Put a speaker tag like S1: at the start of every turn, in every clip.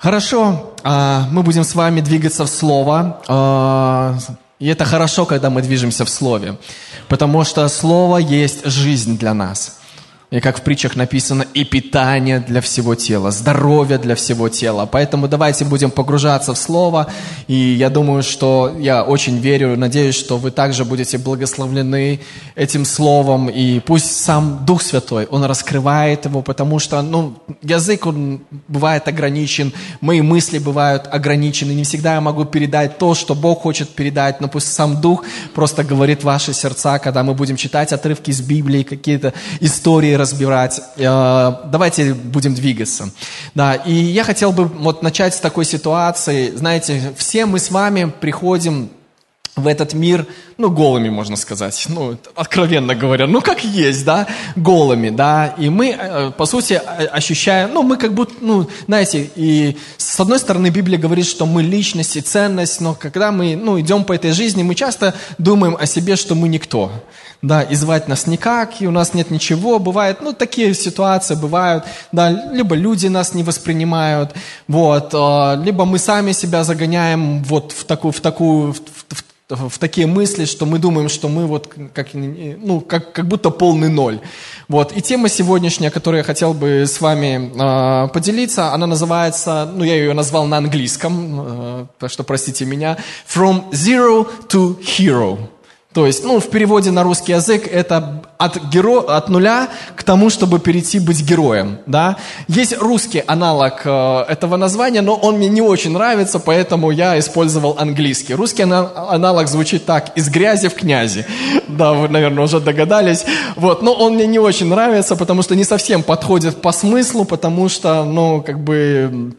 S1: Хорошо, а, мы будем с вами двигаться в Слово. А, и это хорошо, когда мы движемся в Слове, потому что Слово есть жизнь для нас – и как в притчах написано, и питание для всего тела, здоровье для всего тела. Поэтому давайте будем погружаться в Слово. И я думаю, что я очень верю, надеюсь, что вы также будете благословлены этим Словом. И пусть сам Дух Святой, Он раскрывает его, потому что ну, язык, он бывает ограничен, мои мысли бывают ограничены. Не всегда я могу передать то, что Бог хочет передать, но пусть сам Дух просто говорит ваши сердца, когда мы будем читать отрывки из Библии, какие-то истории, разбирать. Э, давайте будем двигаться. Да, и я хотел бы вот начать с такой ситуации. Знаете, все мы с вами приходим в этот мир, ну, голыми, можно сказать, ну, откровенно говоря, ну, как есть, да, голыми, да, и мы, э, по сути, ощущаем, ну, мы как будто, ну, знаете, и с одной стороны Библия говорит, что мы личность и ценность, но когда мы, ну, идем по этой жизни, мы часто думаем о себе, что мы никто, да, и звать нас никак, и у нас нет ничего, бывает, ну, такие ситуации бывают, да, либо люди нас не воспринимают, вот, а, либо мы сами себя загоняем вот в такую, в такую, в, в, в такие мысли, что мы думаем, что мы вот как, ну, как, как будто полный ноль. Вот. И тема сегодняшняя, которую я хотел бы с вами э, поделиться, она называется, ну я ее назвал на английском, э, так что простите меня, From Zero to Hero. То есть, ну, в переводе на русский язык это от, геро... от нуля к тому, чтобы перейти быть героем, да. Есть русский аналог э, этого названия, но он мне не очень нравится, поэтому я использовал английский. Русский аналог звучит так, из грязи в князи. Да, вы, наверное, уже догадались. Вот, но он мне не очень нравится, потому что не совсем подходит по смыслу, потому что, ну, как бы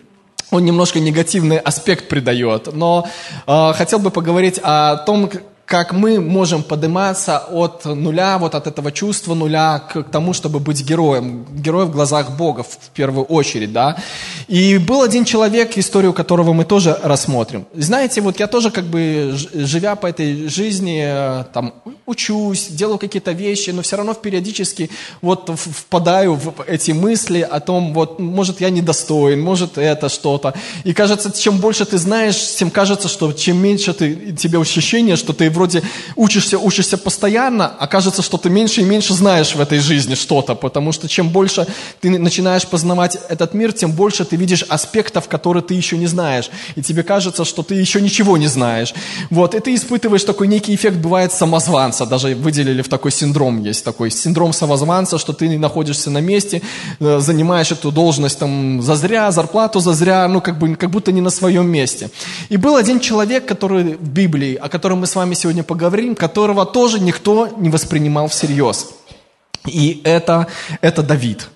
S1: он немножко негативный аспект придает. Но э, хотел бы поговорить о том, как мы можем подниматься от нуля, вот от этого чувства нуля к, тому, чтобы быть героем. Героем в глазах Бога в первую очередь, да. И был один человек, историю которого мы тоже рассмотрим. Знаете, вот я тоже как бы, живя по этой жизни, э, там, учусь, делаю какие-то вещи, но все равно периодически вот впадаю в эти мысли о том, вот, может, я недостоин, может, это что-то. И кажется, чем больше ты знаешь, тем кажется, что чем меньше ты, тебе ощущение, что ты вроде учишься, учишься постоянно, а кажется, что ты меньше и меньше знаешь в этой жизни что-то, потому что чем больше ты начинаешь познавать этот мир, тем больше ты видишь аспектов, которые ты еще не знаешь, и тебе кажется, что ты еще ничего не знаешь. Вот, и ты испытываешь такой некий эффект, бывает, самозванца, даже выделили в такой синдром, есть такой синдром самозванца, что ты находишься на месте, э, занимаешь эту должность там зазря, зарплату зазря, ну, как, бы, как будто не на своем месте. И был один человек, который в Библии, о котором мы с вами сегодня сегодня поговорим, которого тоже никто не воспринимал всерьез. И это, это Давид.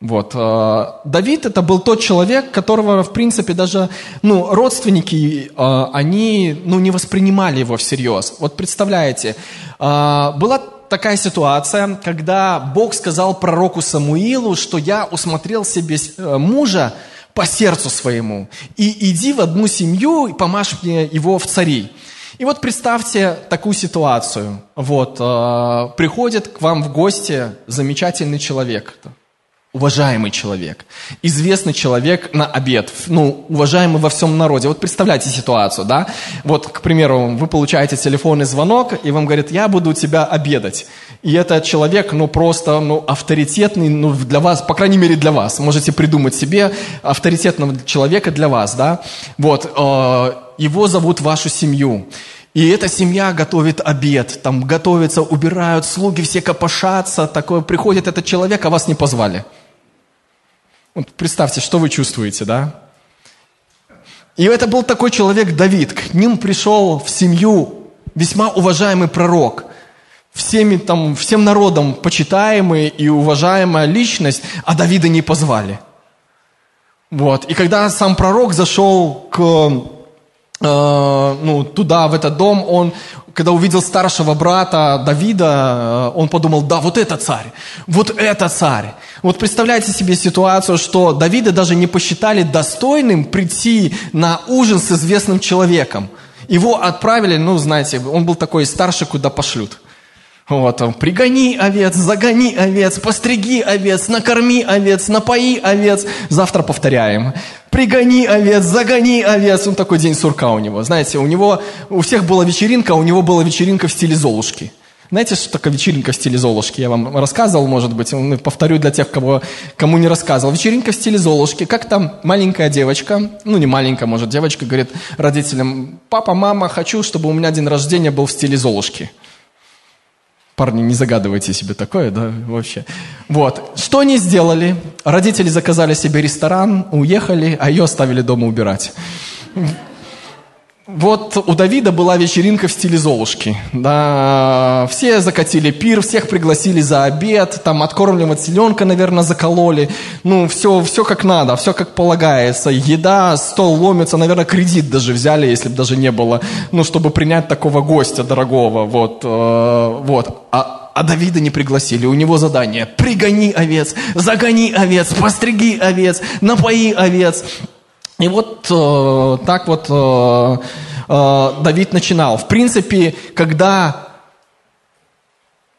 S1: Вот. Э, Давид это был тот человек, которого, в принципе, даже ну, родственники, э, они ну, не воспринимали его всерьез. Вот представляете, э, была такая ситуация, когда Бог сказал пророку Самуилу, что я усмотрел себе мужа по сердцу своему, и иди в одну семью и помажь мне его в цари. И вот представьте такую ситуацию. Вот, э, приходит к вам в гости замечательный человек, уважаемый человек, известный человек на обед, ну, уважаемый во всем народе. Вот представляете ситуацию, да? Вот, к примеру, вы получаете телефонный звонок, и вам говорят, я буду у тебя обедать. И этот человек, ну, просто, ну, авторитетный, ну, для вас, по крайней мере, для вас. Можете придумать себе авторитетного человека для вас, да? Вот, э, его зовут вашу семью. И эта семья готовит обед, там готовится, убирают, слуги все копошатся, такое, приходит этот человек, а вас не позвали. Вот представьте, что вы чувствуете, да? И это был такой человек Давид. К ним пришел в семью весьма уважаемый пророк. Всеми, там, всем народом почитаемый и уважаемая личность, а Давида не позвали. Вот. И когда сам пророк зашел к Э, ну, туда, в этот дом, он, когда увидел старшего брата Давида, э, он подумал, да, вот это царь, вот это царь. Вот представляете себе ситуацию, что Давида даже не посчитали достойным прийти на ужин с известным человеком. Его отправили, ну, знаете, он был такой старший, куда пошлют. Вот, он, пригони овец, загони овец, постриги овец, накорми овец, напои овец. Завтра повторяем. Пригони овец, загони овец. Он такой день сурка у него. Знаете, у него, у всех была вечеринка, а у него была вечеринка в стиле Золушки. Знаете, что такое вечеринка в стиле Золушки? Я вам рассказывал, может быть, повторю для тех, кого, кому не рассказывал. Вечеринка в стиле Золушки. Как там маленькая девочка, ну не маленькая, может, девочка, говорит родителям, папа, мама, хочу, чтобы у меня день рождения был в стиле Золушки. Парни, не загадывайте себе такое, да, вообще. Вот. Что они сделали? Родители заказали себе ресторан, уехали, а ее оставили дома убирать. Вот у Давида была вечеринка в стиле Золушки. Да, все закатили пир, всех пригласили за обед, там откормленного теленка, наверное, закололи. Ну, все, все как надо, все как полагается. Еда, стол ломится, наверное, кредит даже взяли, если бы даже не было, ну, чтобы принять такого гостя дорогого. Вот, э, вот. А, а Давида не пригласили. У него задание – пригони овец, загони овец, постриги овец, напои овец. И вот э, так вот э, э, Давид начинал. В принципе, когда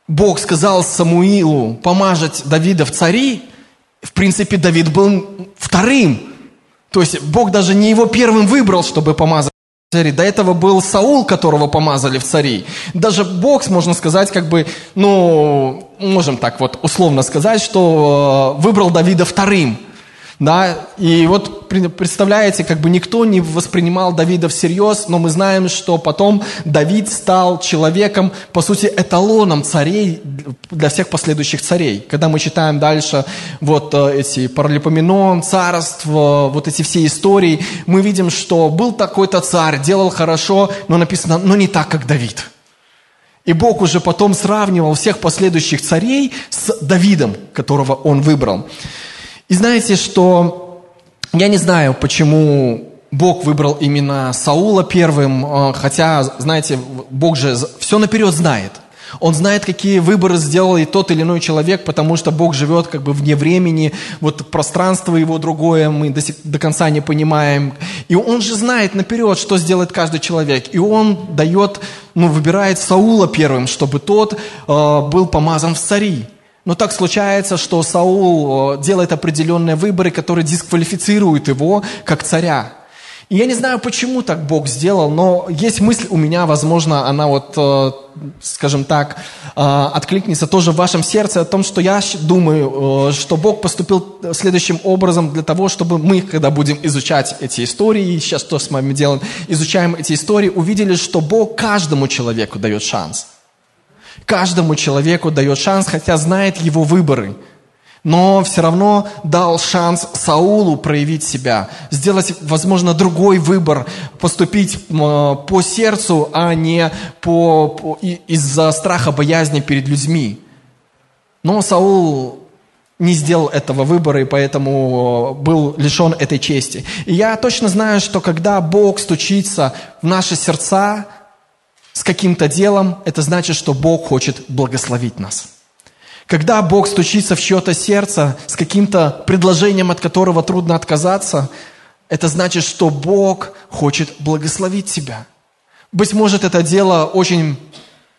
S1: Бог сказал Самуилу помажать Давида в цари, в принципе, Давид был вторым. То есть Бог даже не его первым выбрал, чтобы помазать цари. До этого был Саул, которого помазали в цари. Даже Бог, можно сказать, как бы, ну, можем так вот условно сказать, что выбрал Давида вторым. Да, и вот представляете, как бы никто не воспринимал Давида всерьез, но мы знаем, что потом Давид стал человеком, по сути, эталоном царей для всех последующих царей. Когда мы читаем дальше вот э, эти Паралипоменон, царство, вот эти все истории, мы видим, что был такой-то царь, делал хорошо, но написано, но не так, как Давид. И Бог уже потом сравнивал всех последующих царей с Давидом, которого он выбрал. И знаете, что я не знаю, почему Бог выбрал именно Саула первым, э, хотя, знаете, Бог же все наперед знает. Он знает, какие выборы сделал и тот или иной человек, потому что Бог живет как бы вне времени, вот пространство его другое мы до, сих, до конца не понимаем. И он же знает наперед, что сделает каждый человек. И он дает, ну, выбирает Саула первым, чтобы тот э, был помазан в цари. Но так случается, что Саул делает определенные выборы, которые дисквалифицируют его как царя. И я не знаю, почему так Бог сделал, но есть мысль у меня, возможно, она вот, э, скажем так, э, откликнется тоже в вашем сердце о том, что я думаю, э, что Бог поступил следующим образом для того, чтобы мы, когда будем изучать эти истории, сейчас что с вами делаем, изучаем эти истории, увидели, что Бог каждому человеку дает шанс – Каждому человеку дает шанс, хотя знает его выборы. Но все равно дал шанс Саулу проявить себя, сделать, возможно, другой выбор, поступить по сердцу, а не по, по, из-за страха, боязни перед людьми. Но Саул не сделал этого выбора, и поэтому был лишен этой чести. И я точно знаю, что когда Бог стучится в наши сердца, с каким-то делом, это значит, что Бог хочет благословить нас. Когда Бог стучится в чье-то сердце с каким-то предложением, от которого трудно отказаться, это значит, что Бог хочет благословить тебя. Быть может, это дело очень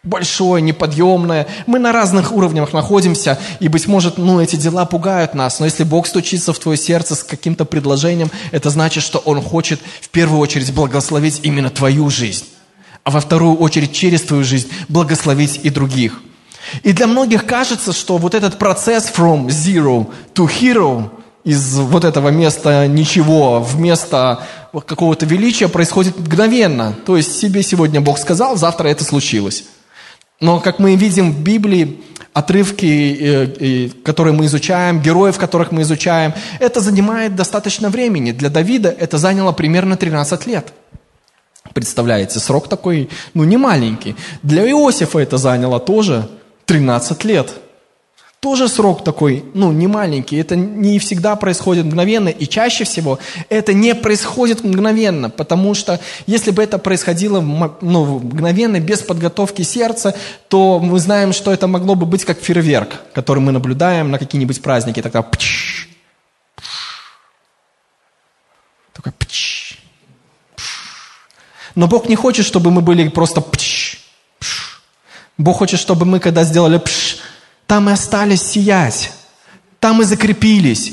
S1: большое, неподъемное. Мы на разных уровнях находимся, и, быть может, ну, эти дела пугают нас. Но если Бог стучится в твое сердце с каким-то предложением, это значит, что Он хочет в первую очередь благословить именно твою жизнь а во вторую очередь через твою жизнь благословить и других. И для многих кажется, что вот этот процесс from zero to hero, из вот этого места ничего в место какого-то величия происходит мгновенно. То есть себе сегодня Бог сказал, завтра это случилось. Но как мы видим в Библии, отрывки, э, э, которые мы изучаем, героев, которых мы изучаем, это занимает достаточно времени. Для Давида это заняло примерно 13 лет. Представляете, срок такой, ну, не маленький. Для Иосифа это заняло тоже 13 лет. Тоже срок такой, ну, не маленький. Это не всегда происходит мгновенно, и чаще всего это не происходит мгновенно, потому что если бы это происходило ну, мгновенно, без подготовки сердца, то мы знаем, что это могло бы быть как фейерверк, который мы наблюдаем на какие-нибудь праздники. Тогда пч, пш, такой пч, но Бог не хочет, чтобы мы были просто пш, пш. Бог хочет, чтобы мы, когда сделали пш, там и остались сиять. Там и закрепились.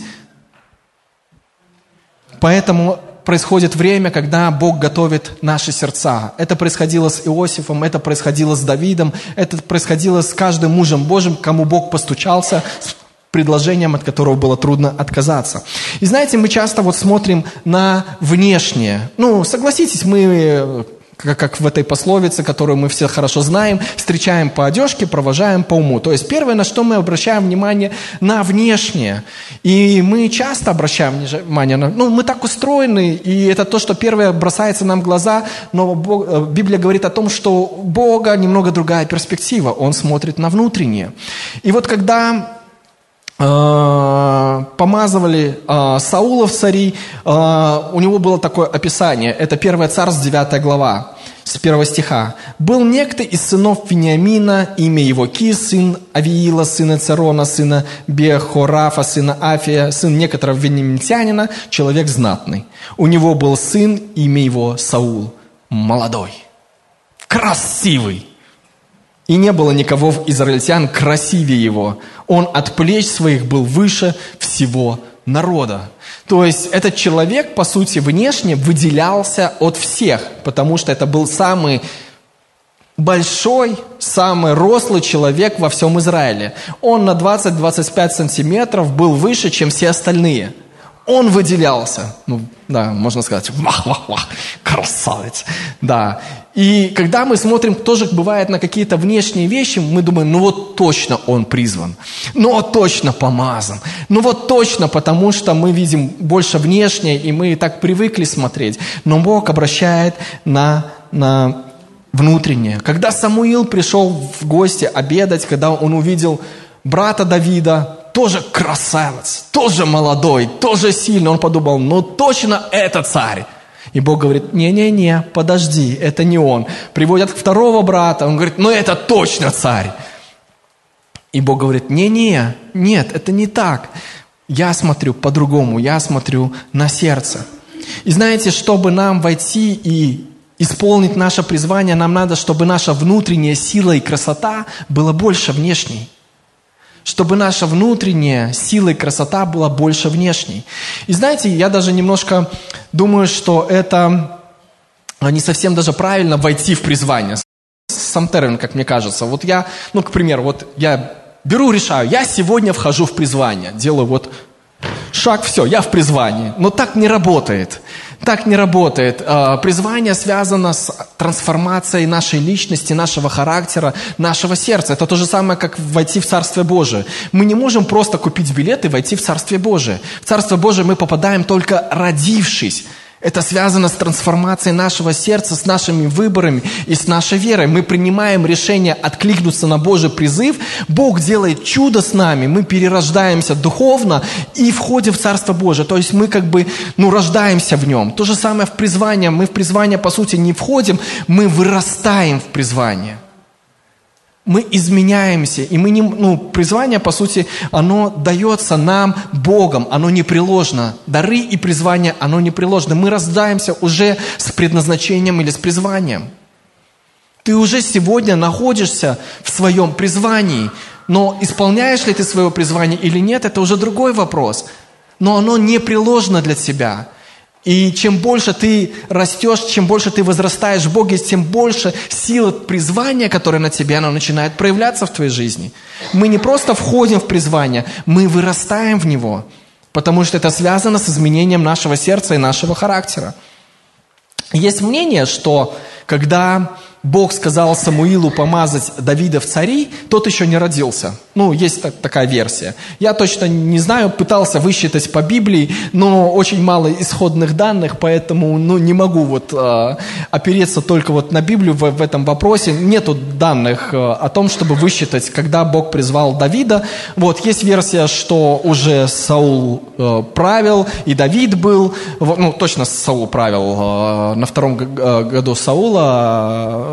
S1: Поэтому происходит время, когда Бог готовит наши сердца. Это происходило с Иосифом, это происходило с Давидом, это происходило с каждым мужем Божьим, кому Бог постучался предложением, от которого было трудно отказаться. И знаете, мы часто вот смотрим на внешнее. Ну, согласитесь, мы как, как в этой пословице, которую мы все хорошо знаем, встречаем по одежке, провожаем по уму. То есть первое, на что мы обращаем внимание, на внешнее. И мы часто обращаем внимание на... Ну, мы так устроены, и это то, что первое бросается нам в глаза, но Бог, э, Библия говорит о том, что у Бога немного другая перспектива. Он смотрит на внутреннее. И вот когда э, помазывали э, Саула в цари, у него было такое описание. Это 1 Царств, 9 глава с первого стиха. «Был некто из сынов Вениамина, имя его Ки, сын Авиила, сына Царона, сына Бехорафа, сына Афия, сын некоторого вениаминтянина, человек знатный. У него был сын, имя его Саул, молодой, красивый. И не было никого в израильтян красивее его. Он от плеч своих был выше всего народа. То есть этот человек, по сути, внешне выделялся от всех, потому что это был самый большой, самый рослый человек во всем Израиле. Он на 20-25 сантиметров был выше, чем все остальные – он выделялся. Ну, да, можно сказать, вах-вах-вах, красавец. Да. И когда мы смотрим, тоже бывает на какие-то внешние вещи, мы думаем, ну вот точно он призван, ну вот точно помазан, ну вот точно, потому что мы видим больше внешнее, и мы так привыкли смотреть. Но Бог обращает на, на внутреннее. Когда Самуил пришел в гости обедать, когда он увидел брата Давида, тоже красавец, тоже молодой, тоже сильный. Он подумал, ну точно это царь. И Бог говорит, не-не-не, подожди, это не он. Приводят второго брата, он говорит, ну это точно царь. И Бог говорит, не-не, нет, это не так. Я смотрю по-другому, я смотрю на сердце. И знаете, чтобы нам войти и исполнить наше призвание, нам надо, чтобы наша внутренняя сила и красота была больше внешней чтобы наша внутренняя сила и красота была больше внешней. И знаете, я даже немножко думаю, что это не совсем даже правильно войти в призвание. Сам термин, как мне кажется. Вот я, ну, к примеру, вот я беру, решаю, я сегодня вхожу в призвание, делаю вот шаг, все, я в призвании. Но так не работает. Так не работает. А, призвание связано с трансформацией нашей личности, нашего характера, нашего сердца. Это то же самое, как войти в Царствие Божие. Мы не можем просто купить билет и войти в Царствие Божие. В Царство Божие мы попадаем только родившись. Это связано с трансформацией нашего сердца, с нашими выборами и с нашей верой. Мы принимаем решение откликнуться на Божий призыв. Бог делает чудо с нами. Мы перерождаемся духовно и входим в Царство Божие. То есть мы как бы, ну, рождаемся в нем. То же самое в призвание. Мы в призвание, по сути, не входим, мы вырастаем в призвание мы изменяемся, и мы не, ну, призвание, по сути, оно дается нам Богом, оно непреложно. Дары и призвание, оно непреложно. Мы рождаемся уже с предназначением или с призванием. Ты уже сегодня находишься в своем призвании, но исполняешь ли ты свое призвание или нет, это уже другой вопрос. Но оно непреложно для тебя – и чем больше ты растешь, чем больше ты возрастаешь в Боге, тем больше сила призвания, которая на тебе, она начинает проявляться в твоей жизни. Мы не просто входим в призвание, мы вырастаем в него, потому что это связано с изменением нашего сердца и нашего характера. Есть мнение, что когда Бог сказал Самуилу помазать Давида в цари, тот еще не родился. Ну, есть так, такая версия. Я точно не знаю, пытался высчитать по Библии, но очень мало исходных данных, поэтому ну, не могу вот э, опереться только вот на Библию в, в этом вопросе. Нету данных э, о том, чтобы высчитать, когда Бог призвал Давида. Вот, есть версия, что уже Саул э, правил, и Давид был, ну, точно Саул правил э, на втором году Саула,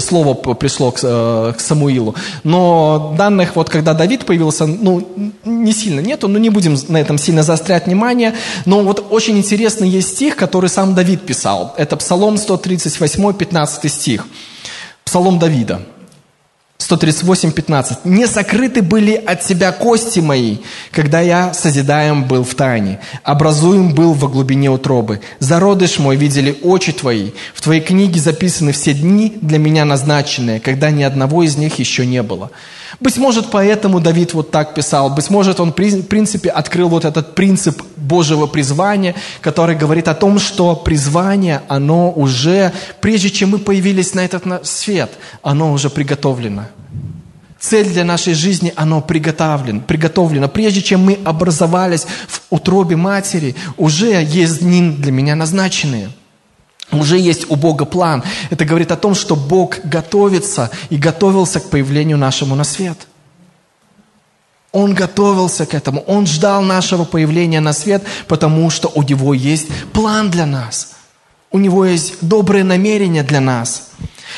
S1: слово пришло э, к Самуилу. Но данных, вот когда Давид появился, ну, не сильно нету, но не будем на этом сильно заострять внимание. Но вот очень интересный есть стих, который сам Давид писал. Это Псалом 138, 15 стих. Псалом Давида. 138.15. «Не сокрыты были от тебя кости мои, когда я созидаем был в тайне, образуем был во глубине утробы. Зародыш мой видели очи твои, в твоей книге записаны все дни для меня назначенные, когда ни одного из них еще не было». Быть может, поэтому Давид вот так писал. Быть может, он, в принципе, открыл вот этот принцип Божьего призвания, который говорит о том, что призвание, оно уже, прежде чем мы появились на этот свет, оно уже приготовлено. Цель для нашей жизни, оно приготовлено, приготовлено. Прежде чем мы образовались в утробе матери, уже есть дни для меня назначенные – уже есть у Бога план. Это говорит о том, что Бог готовится и готовился к появлению нашему на свет. Он готовился к этому. Он ждал нашего появления на свет, потому что у Него есть план для нас. У Него есть добрые намерения для нас.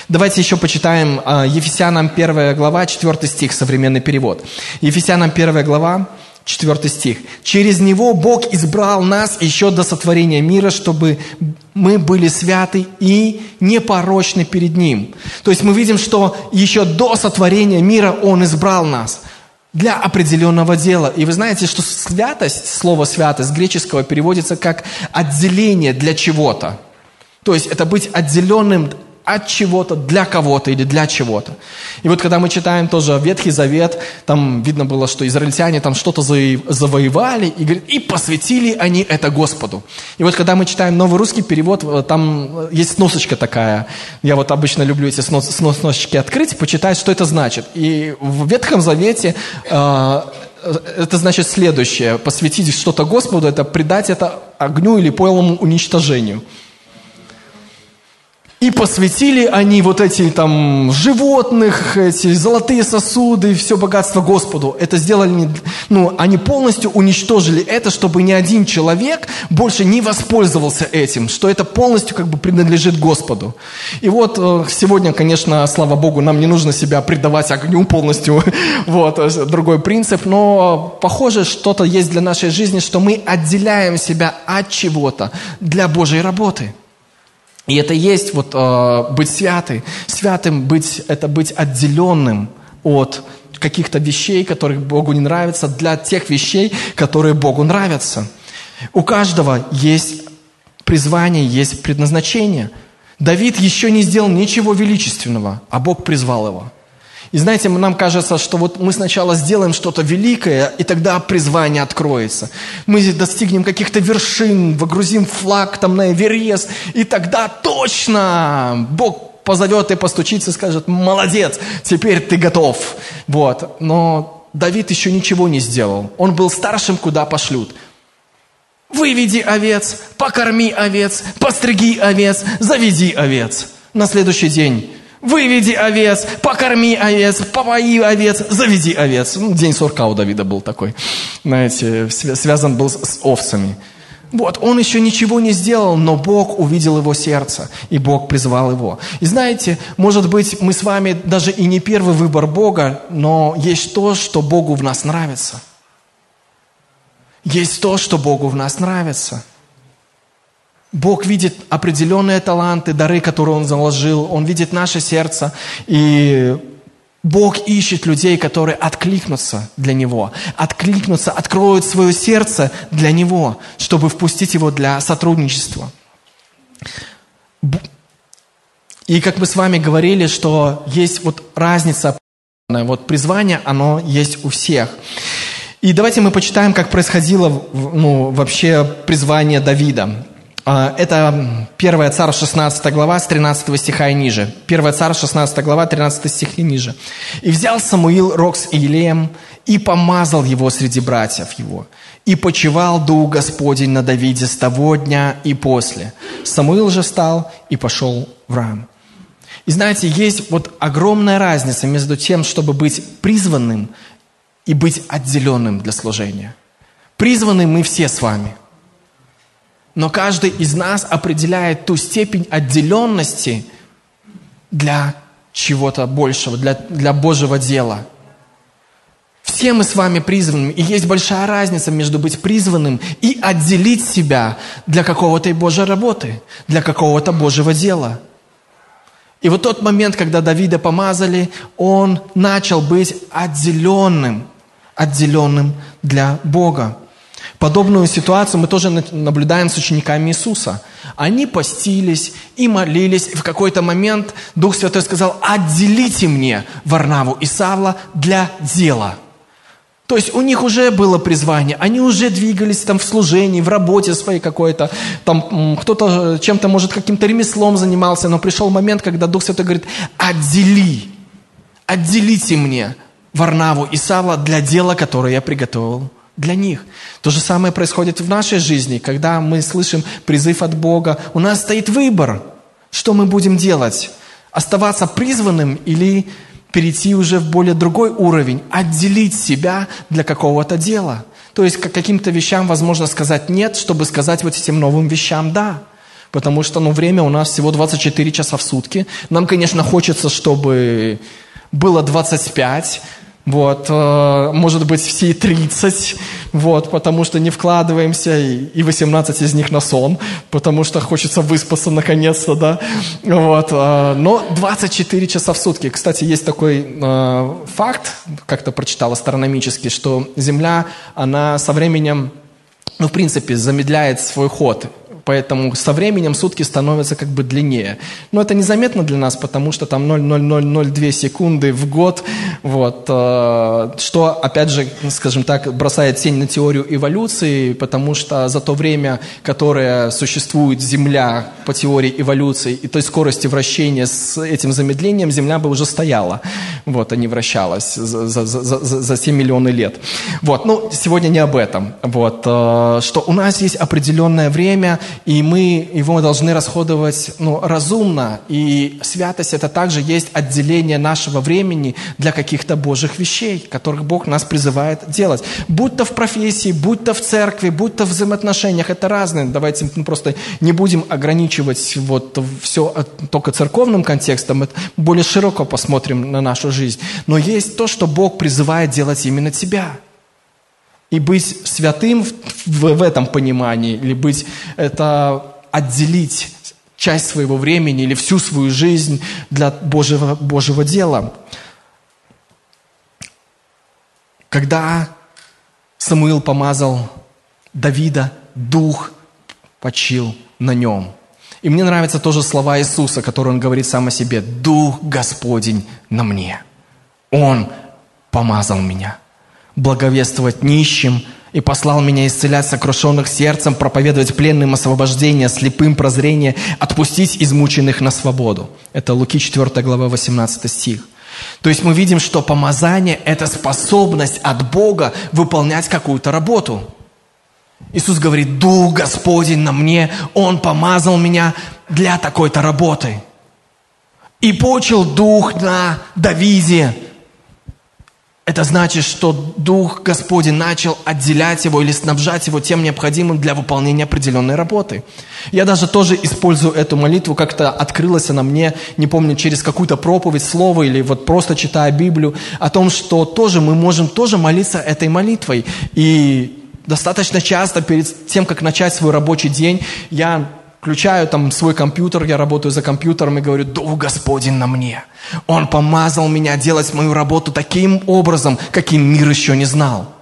S1: Давайте еще почитаем а, Ефесянам 1 глава, 4 стих, современный перевод. Ефесянам 1 глава, Четвертый стих. «Через Него Бог избрал нас еще до сотворения мира, чтобы мы были святы и непорочны перед Ним». То есть мы видим, что еще до сотворения мира Он избрал нас для определенного дела. И вы знаете, что святость, слово святость греческого переводится как отделение для чего-то. То есть это быть отделенным от чего-то, для кого-то или для чего-то. И вот когда мы читаем тоже Ветхий Завет, там видно было, что израильтяне там что-то завоевали и, говорит, и посвятили они это Господу. И вот когда мы читаем новый русский перевод, э, там есть сносочка такая. Я вот обычно люблю эти снос, сносочки открыть, почитать, что это значит. И в Ветхом Завете э, это значит следующее. Посвятить что-то Господу, это предать это огню или полному уничтожению. И посвятили они вот эти там животных, эти золотые сосуды, все богатство Господу. Это сделали, ну, они полностью уничтожили это, чтобы ни один человек больше не воспользовался этим, что это полностью как бы принадлежит Господу. И вот э, сегодня, конечно, слава Богу, нам не нужно себя предавать огню полностью, вот, э, другой принцип, но похоже, что-то есть для нашей жизни, что мы отделяем себя от чего-то для Божьей работы. И это есть вот э, быть святым. Святым быть, это быть отделенным от каких-то вещей, которые Богу не нравятся, для тех вещей, которые Богу нравятся. У каждого есть призвание, есть предназначение. Давид еще не сделал ничего величественного, а Бог призвал его. И знаете, нам кажется, что вот мы сначала сделаем что-то великое, и тогда призвание откроется. Мы достигнем каких-то вершин, выгрузим флаг там на Эверест, и тогда точно Бог позовет и постучится и скажет, молодец, теперь ты готов. Вот. Но Давид еще ничего не сделал. Он был старшим, куда пошлют. Выведи овец, покорми овец, постриги овец, заведи овец. На следующий день Выведи овец, покорми овец, попои овец, заведи овец. Ну, день сурка у Давида был такой, знаете, связан был с овцами. Вот, он еще ничего не сделал, но Бог увидел его сердце, и Бог призвал его. И знаете, может быть, мы с вами даже и не первый выбор Бога, но есть то, что Богу в нас нравится. Есть то, что Богу в нас нравится – Бог видит определенные таланты, дары, которые Он заложил. Он видит наше сердце. И Бог ищет людей, которые откликнутся для Него, откликнутся, откроют свое сердце для Него, чтобы впустить Его для сотрудничества. И как мы с вами говорили, что есть вот разница, вот призвание, оно есть у всех. И давайте мы почитаем, как происходило ну, вообще призвание Давида. А, это 1 Царь 16 глава с 13 стиха и ниже. 1 Царь 16 глава 13 стих и ниже. «И взял Самуил рог с Иелеем и помазал его среди братьев его. И почевал Дух Господень на Давиде с того дня и после. Самуил же встал и пошел в Рам». И знаете, есть вот огромная разница между тем, чтобы быть призванным и быть отделенным для служения. Призваны мы все с вами – но каждый из нас определяет ту степень отделенности для чего-то большего, для, для Божьего дела. Все мы с вами призваны, и есть большая разница между быть призванным и отделить себя для какого-то Божьей работы, для какого-то Божьего дела. И вот тот момент, когда Давида помазали, он начал быть отделенным, отделенным для Бога. Подобную ситуацию мы тоже наблюдаем с учениками Иисуса. Они постились и молились, и в какой-то момент Дух Святой сказал, отделите мне Варнаву и Савла для дела – то есть у них уже было призвание, они уже двигались там в служении, в работе своей какой-то, там кто-то чем-то, может, каким-то ремеслом занимался, но пришел момент, когда Дух Святой говорит, отдели, отделите мне Варнаву и Савла для дела, которое я приготовил для них. То же самое происходит в нашей жизни, когда мы слышим призыв от Бога, у нас стоит выбор, что мы будем делать, оставаться призванным или перейти уже в более другой уровень, отделить себя для какого-то дела. То есть к каким-то вещам возможно сказать «нет», чтобы сказать вот этим новым вещам «да». Потому что ну, время у нас всего 24 часа в сутки. Нам, конечно, хочется, чтобы было 25, вот, э, может быть, все 30, вот, потому что не вкладываемся, и 18 из них на сон, потому что хочется выспаться наконец-то, да, вот, э, но 24 часа в сутки. Кстати, есть такой э, факт, как-то прочитал астрономический, что Земля, она со временем, ну, в принципе, замедляет свой ход, поэтому со временем сутки становятся как бы длиннее. Но это незаметно для нас, потому что там 0,0002 секунды в год, вот, э, что, опять же, скажем так, бросает тень на теорию эволюции, потому что за то время, которое существует Земля по теории эволюции и той скорости вращения с этим замедлением, Земля бы уже стояла, вот, а не вращалась за, за, за, за 7 миллионы лет. Вот, ну, сегодня не об этом, вот, э, что у нас есть определенное время, и мы его должны расходовать ну, разумно. И святость – это также есть отделение нашего времени для каких-то Божьих вещей, которых Бог нас призывает делать. Будь то в профессии, будь то в церкви, будь то в взаимоотношениях, это разное. Давайте мы просто не будем ограничивать вот все только церковным контекстом, это более широко посмотрим на нашу жизнь. Но есть то, что Бог призывает делать именно тебя – и быть святым в, в, этом понимании, или быть, это отделить часть своего времени или всю свою жизнь для Божьего, Божьего дела. Когда Самуил помазал Давида, Дух почил на нем. И мне нравятся тоже слова Иисуса, которые он говорит сам о себе. «Дух Господень на мне. Он помазал меня» благовествовать нищим, и послал меня исцелять сокрушенных сердцем, проповедовать пленным освобождение, слепым прозрение, отпустить измученных на свободу. Это Луки 4 глава 18 стих. То есть мы видим, что помазание – это способность от Бога выполнять какую-то работу. Иисус говорит, Дух Господень на мне, Он помазал меня для такой-то работы. И почил Дух на Давиде, это значит, что Дух Господень начал отделять его или снабжать его тем необходимым для выполнения определенной работы. Я даже тоже использую эту молитву, как-то открылась она мне, не помню, через какую-то проповедь, слово или вот просто читая Библию, о том, что тоже мы можем тоже молиться этой молитвой. И достаточно часто перед тем, как начать свой рабочий день, я включаю там свой компьютер, я работаю за компьютером и говорю, Дух Господень на мне. Он помазал меня делать мою работу таким образом, каким мир еще не знал.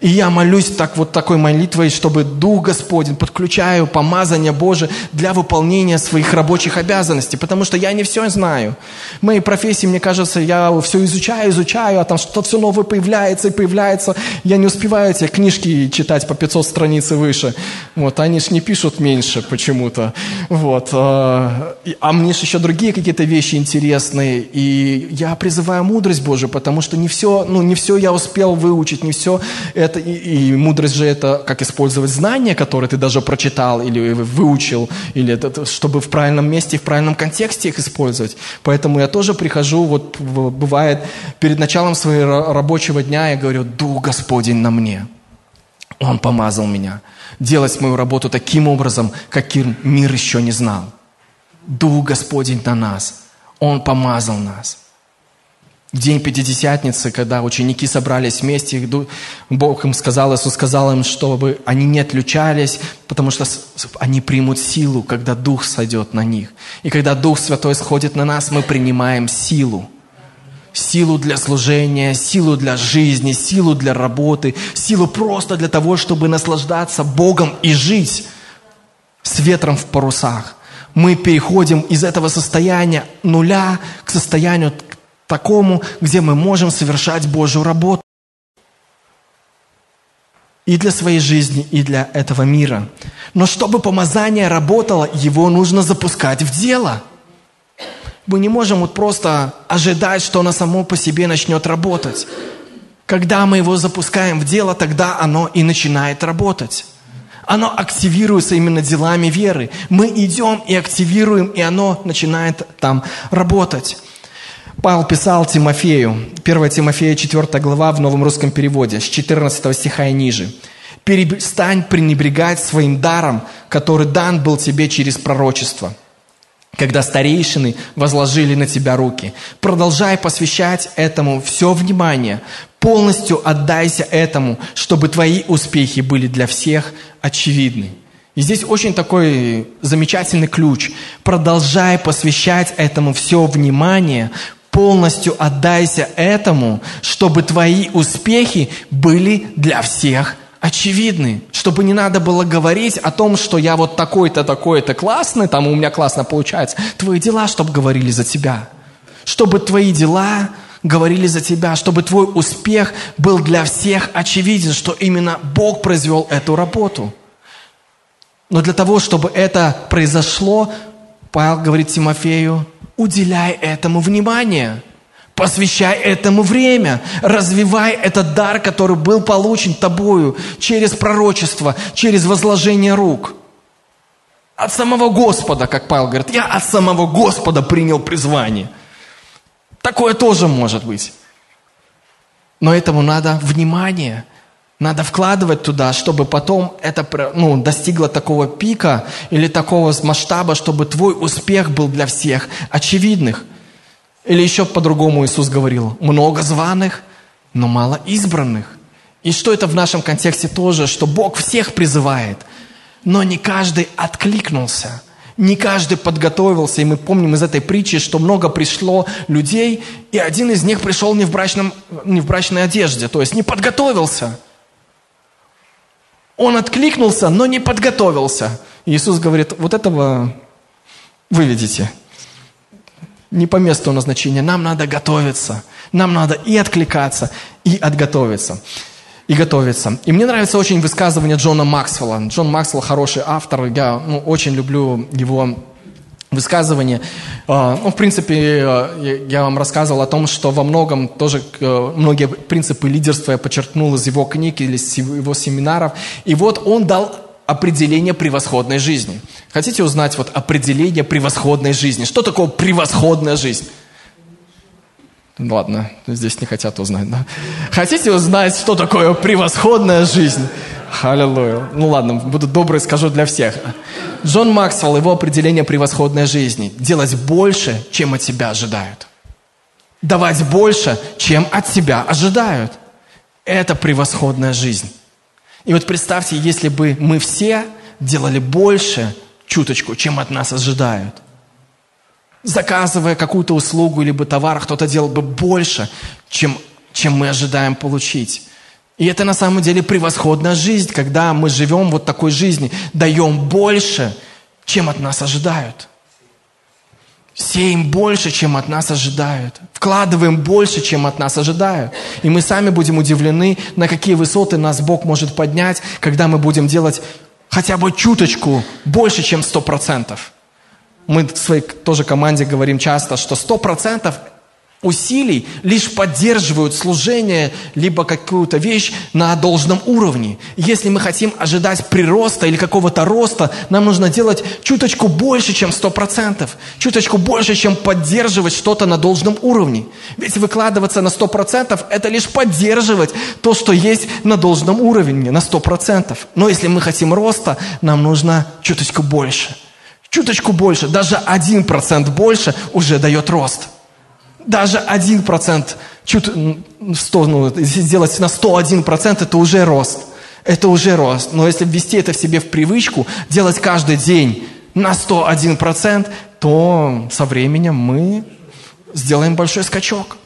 S1: И я молюсь так вот такой молитвой, чтобы Дух Господень, подключаю помазание Божие для выполнения своих рабочих обязанностей, потому что я не все знаю. В профессии, мне кажется, я все изучаю, изучаю, а там что-то все новое появляется и появляется. Я не успеваю эти книжки читать по 500 страниц и выше. Вот, они ж не пишут меньше почему-то. Вот. А, а мне же еще другие какие-то вещи интересные. И я призываю мудрость Божию, потому что не все, ну, не все я успел выучить, не все это это, и, и мудрость же это, как использовать знания, которые ты даже прочитал или выучил, или это, чтобы в правильном месте, в правильном контексте их использовать. Поэтому я тоже прихожу, вот бывает, перед началом своего рабочего дня я говорю, Дух Господень на мне. Он помазал меня делать мою работу таким образом, каким мир еще не знал. Дух Господень на нас. Он помазал нас. В день Пятидесятницы, когда ученики собрались вместе, Бог им сказал, Иисус сказал им, чтобы они не отлучались, потому что они примут силу, когда Дух сойдет на них. И когда Дух Святой сходит на нас, мы принимаем силу. Силу для служения, силу для жизни, силу для работы, силу просто для того, чтобы наслаждаться Богом и жить с ветром в парусах. Мы переходим из этого состояния нуля к состоянию такому, где мы можем совершать Божью работу. И для своей жизни, и для этого мира. Но чтобы помазание работало, его нужно запускать в дело. Мы не можем вот просто ожидать, что оно само по себе начнет работать. Когда мы его запускаем в дело, тогда оно и начинает работать. Оно активируется именно делами веры. Мы идем и активируем, и оно начинает там работать. Павел писал Тимофею, 1 Тимофея 4 глава в новом русском переводе, с 14 стиха и ниже. «Перестань пренебрегать своим даром, который дан был тебе через пророчество, когда старейшины возложили на тебя руки. Продолжай посвящать этому все внимание, полностью отдайся этому, чтобы твои успехи были для всех очевидны». И здесь очень такой замечательный ключ. Продолжай посвящать этому все внимание, Полностью отдайся этому, чтобы твои успехи были для всех очевидны. Чтобы не надо было говорить о том, что я вот такой-то, такой-то классный, там у меня классно получается. Твои дела, чтобы говорили за тебя. Чтобы твои дела говорили за тебя, чтобы твой успех был для всех очевиден, что именно Бог произвел эту работу. Но для того, чтобы это произошло, Павел говорит Тимофею, уделяй этому внимание. Посвящай этому время. Развивай этот дар, который был получен тобою через пророчество, через возложение рук. От самого Господа, как Павел говорит, я от самого Господа принял призвание. Такое тоже может быть. Но этому надо внимание. Надо вкладывать туда, чтобы потом это ну, достигло такого пика или такого масштаба, чтобы твой успех был для всех очевидных. Или еще по-другому Иисус говорил, много званых, но мало избранных. И что это в нашем контексте тоже, что Бог всех призывает, но не каждый откликнулся, не каждый подготовился. И мы помним из этой притчи, что много пришло людей, и один из них пришел не в, брачном, не в брачной одежде, то есть не подготовился – он откликнулся, но не подготовился. Иисус говорит, вот этого вы видите. Не по месту назначения. Нам надо готовиться. Нам надо и откликаться, и отготовиться. И готовиться. И мне нравится очень высказывание Джона Максвелла. Джон Максвелл хороший автор. Я ну, очень люблю его высказывание. А, ну, в принципе, э, я вам рассказывал о том, что во многом тоже э, многие принципы лидерства я подчеркнул из его книг или из его семинаров. И вот он дал определение превосходной жизни. Хотите узнать вот определение превосходной жизни? Что такое превосходная жизнь? Ладно, здесь не хотят узнать, да? Хотите узнать, что такое превосходная жизнь? Аллилуйя. Ну ладно, буду добрый, скажу для всех. Джон Максвелл, его определение превосходной жизни. Делать больше, чем от себя ожидают. Давать больше, чем от себя ожидают. Это превосходная жизнь. И вот представьте, если бы мы все делали больше, чуточку, чем от нас ожидают. Заказывая какую-то услугу либо товар, кто-то делал бы больше, чем, чем мы ожидаем получить. И это на самом деле превосходная жизнь, когда мы живем вот такой жизни, даем больше, чем от нас ожидают. Сеем больше, чем от нас ожидают. Вкладываем больше, чем от нас ожидают. И мы сами будем удивлены, на какие высоты нас Бог может поднять, когда мы будем делать хотя бы чуточку больше, чем сто процентов. Мы в своей тоже команде говорим часто, что сто процентов усилий лишь поддерживают служение, либо какую-то вещь на должном уровне. Если мы хотим ожидать прироста или какого-то роста, нам нужно делать чуточку больше, чем 100%. Чуточку больше, чем поддерживать что-то на должном уровне. Ведь выкладываться на 100% это лишь поддерживать то, что есть на должном уровне, на 100%. Но если мы хотим роста, нам нужно чуточку больше. Чуточку больше, даже 1% больше уже дает рост. Даже один процент, чуть в сторону, сделать на 101 процент, это уже рост. Это уже рост. Но если ввести это в себе в привычку, делать каждый день на 101 процент, то со временем мы сделаем большой скачок.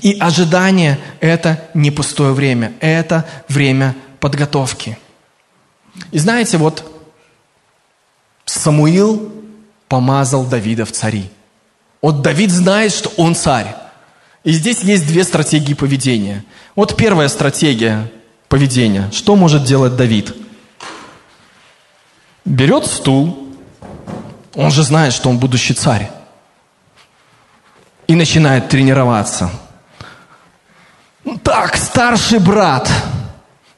S1: И ожидание – это не пустое время, это время подготовки. И знаете, вот Самуил помазал Давида в цари. Вот Давид знает, что он царь. И здесь есть две стратегии поведения. Вот первая стратегия поведения. Что может делать Давид? Берет стул, он же знает, что он будущий царь, и начинает тренироваться. Так, старший брат,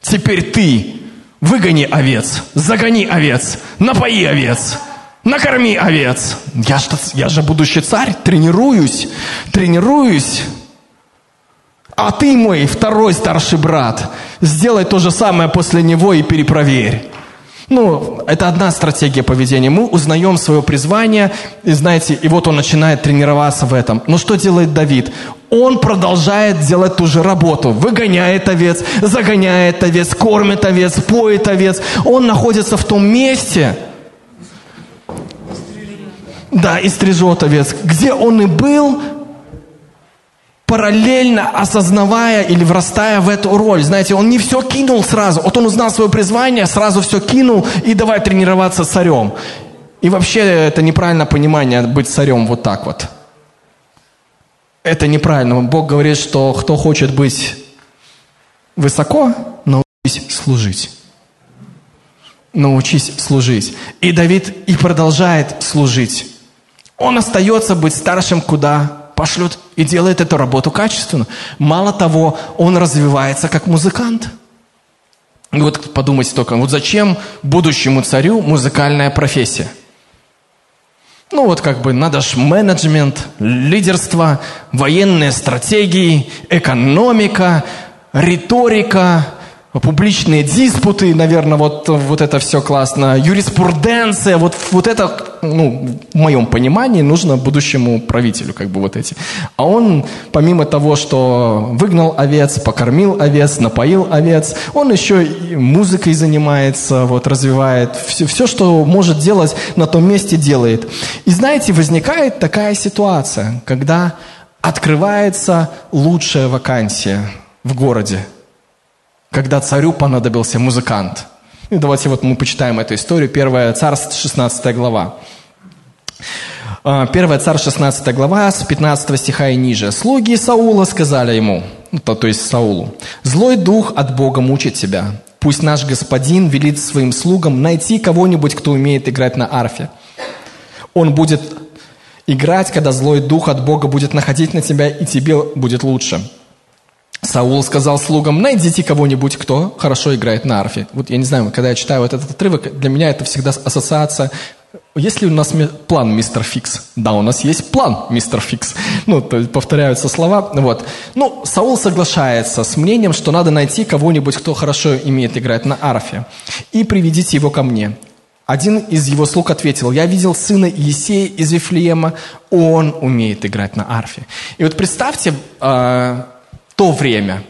S1: теперь ты выгони овец, загони овец, напои овец, накорми овец. Я, что, я же будущий царь, тренируюсь, тренируюсь. А ты, мой второй старший брат, сделай то же самое после него и перепроверь. Ну, это одна стратегия поведения. Мы узнаем свое призвание, и знаете, и вот он начинает тренироваться в этом. Но что делает Давид? Он продолжает делать ту же работу. Выгоняет овец, загоняет овец, кормит овец, поет овец. Он находится в том месте, да, и стрижет овец, где он и был параллельно осознавая или врастая в эту роль. Знаете, он не все кинул сразу. Вот он узнал свое призвание, сразу все кинул и давай тренироваться царем. И вообще это неправильное понимание быть царем вот так вот. Это неправильно. Бог говорит, что кто хочет быть высоко, научись служить. Научись служить. И Давид и продолжает служить. Он остается быть старшим куда пошлет и делает эту работу качественно. Мало того, он развивается как музыкант. И вот подумайте только, вот зачем будущему царю музыкальная профессия? Ну вот как бы надо ж менеджмент, лидерство, военные стратегии, экономика, риторика, публичные диспуты, наверное, вот, вот это все классно, юриспруденция, вот, вот это, ну, в моем понимании, нужно будущему правителю, как бы вот эти. А он, помимо того, что выгнал овец, покормил овец, напоил овец, он еще и музыкой занимается, вот, развивает, все, все, что может делать, на том месте делает. И знаете, возникает такая ситуация, когда открывается лучшая вакансия в городе – когда царю понадобился музыкант. И давайте вот мы почитаем эту историю. Первая царство, 16 глава. А, первая царь, 16 глава, с 15 стиха и ниже. «Слуги Саула сказали ему, ну, то, то есть Саулу, «Злой дух от Бога мучит тебя. Пусть наш господин велит своим слугам найти кого-нибудь, кто умеет играть на арфе. Он будет играть, когда злой дух от Бога будет находить на тебя, и тебе будет лучше». Саул сказал слугам, найдите кого-нибудь, кто хорошо играет на арфе. Вот я не знаю, когда я читаю вот этот отрывок, для меня это всегда ассоциация есть ли у нас план, мистер Фикс? Да, у нас есть план, мистер Фикс. Ну, то есть повторяются слова. Вот. Ну, Саул соглашается с мнением, что надо найти кого-нибудь, кто хорошо умеет играть на арфе. И приведите его ко мне. Один из его слуг ответил, я видел сына Есея из Вифлеема, он умеет играть на арфе. И вот представьте, а, то время.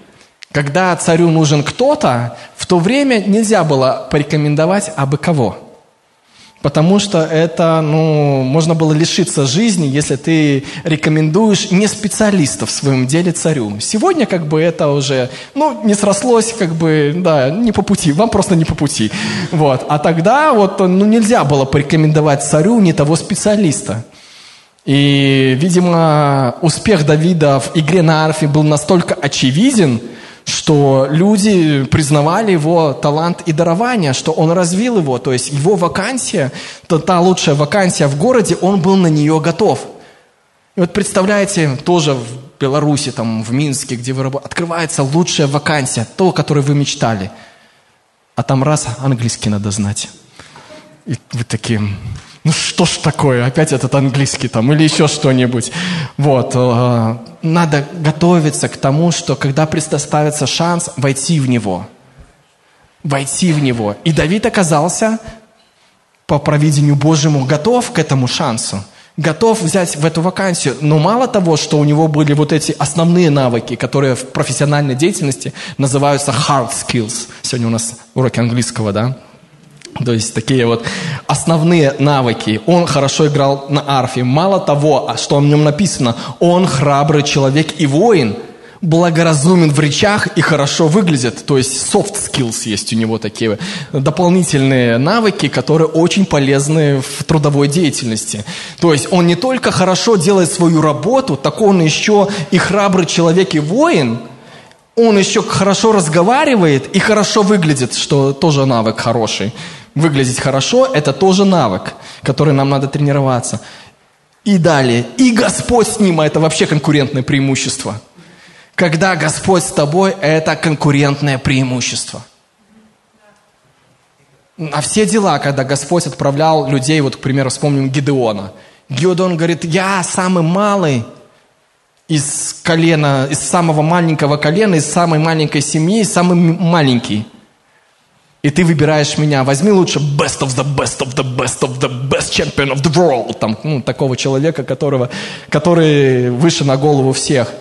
S1: Когда царю нужен кто-то, в то время нельзя было порекомендовать абы кого. Потому что это, ну, можно было лишиться жизни, если ты рекомендуешь не специалистов в своем деле царю. Сегодня как бы это уже, ну, не срослось, как бы, да, не по пути, вам просто не по пути. Вот. А тогда вот, ну, нельзя было порекомендовать царю не того специалиста. И, видимо, успех Давида в игре на арфе был настолько очевиден, что люди признавали его талант и дарование, что он развил его. То есть его вакансия, то та лучшая вакансия в городе, он был на нее готов. И вот представляете, тоже в Беларуси, там, в Минске, где вы работаете, открывается лучшая вакансия, то, о которой вы мечтали. А там раз, английский надо знать. И вы такие, ну что ж такое, опять этот английский там или еще что-нибудь. Вот, э, надо готовиться к тому, что когда предоставится шанс войти в него, войти в него. И Давид оказался по провидению Божьему готов к этому шансу. готов взять в эту вакансию. Но мало того, что у него были вот эти основные навыки, которые в профессиональной деятельности называются hard skills. Сегодня у нас уроки английского, да? То есть такие вот основные навыки. Он хорошо играл на арфе. Мало того, а что о нем написано, он храбрый человек и воин – благоразумен в речах и хорошо выглядит. То есть soft skills есть у него такие дополнительные навыки, которые очень полезны в трудовой деятельности. То есть он не только хорошо делает свою работу, так он еще и храбрый человек и воин, он еще хорошо разговаривает и хорошо выглядит, что тоже навык хороший. Выглядеть хорошо – это тоже навык, который нам надо тренироваться. И далее. И Господь с ним, а это вообще конкурентное преимущество – когда Господь с тобой, это конкурентное преимущество. А все дела, когда Господь отправлял людей, вот, к примеру, вспомним Гидеона. Гедеон говорит, я самый малый из колена, из самого маленького колена, из самой маленькой семьи, самый маленький. И ты выбираешь меня. Возьми лучше best of the best of the best of the best champion of the world. Там, ну, такого человека, которого, который выше на голову всех.